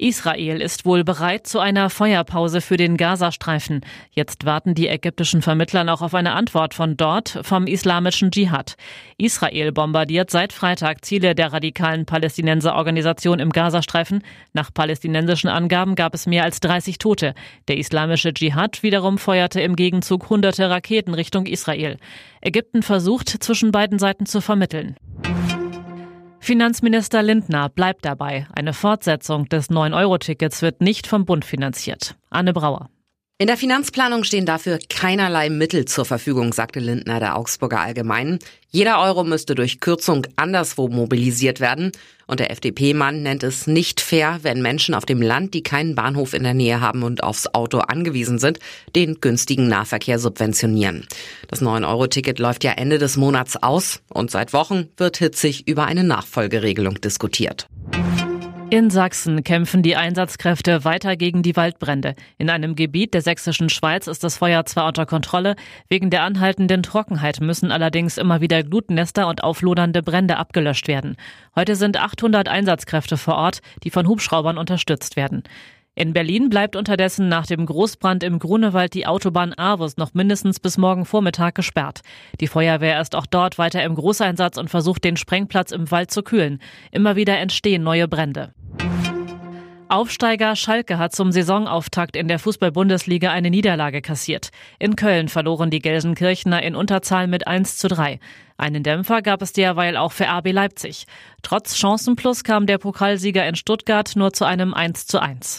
Israel ist wohl bereit zu einer Feuerpause für den Gazastreifen. Jetzt warten die ägyptischen Vermittler noch auf eine Antwort von dort, vom islamischen Dschihad. Israel bombardiert seit Freitag Ziele der radikalen Palästinenserorganisation im Gazastreifen. Nach palästinensischen Angaben gab es mehr als 30 Tote. Der islamische Dschihad wiederum feuerte im Gegenzug hunderte Raketen Richtung Israel. Ägypten versucht, zwischen beiden Seiten zu vermitteln. Finanzminister Lindner bleibt dabei. Eine Fortsetzung des 9-Euro-Tickets wird nicht vom Bund finanziert. Anne Brauer. In der Finanzplanung stehen dafür keinerlei Mittel zur Verfügung, sagte Lindner der Augsburger Allgemeinen. Jeder Euro müsste durch Kürzung anderswo mobilisiert werden. Und der FDP-Mann nennt es nicht fair, wenn Menschen auf dem Land, die keinen Bahnhof in der Nähe haben und aufs Auto angewiesen sind, den günstigen Nahverkehr subventionieren. Das 9-Euro-Ticket läuft ja Ende des Monats aus und seit Wochen wird hitzig über eine Nachfolgeregelung diskutiert. In Sachsen kämpfen die Einsatzkräfte weiter gegen die Waldbrände. In einem Gebiet der sächsischen Schweiz ist das Feuer zwar unter Kontrolle, wegen der anhaltenden Trockenheit müssen allerdings immer wieder Glutnester und auflodernde Brände abgelöscht werden. Heute sind 800 Einsatzkräfte vor Ort, die von Hubschraubern unterstützt werden. In Berlin bleibt unterdessen nach dem Großbrand im Grunewald die Autobahn Avus noch mindestens bis morgen Vormittag gesperrt. Die Feuerwehr ist auch dort weiter im Großeinsatz und versucht, den Sprengplatz im Wald zu kühlen. Immer wieder entstehen neue Brände. Aufsteiger Schalke hat zum Saisonauftakt in der Fußball-Bundesliga eine Niederlage kassiert. In Köln verloren die Gelsenkirchener in Unterzahl mit 1 zu 3. Einen Dämpfer gab es derweil auch für RB Leipzig. Trotz Chancenplus kam der Pokalsieger in Stuttgart nur zu einem 1 zu 1.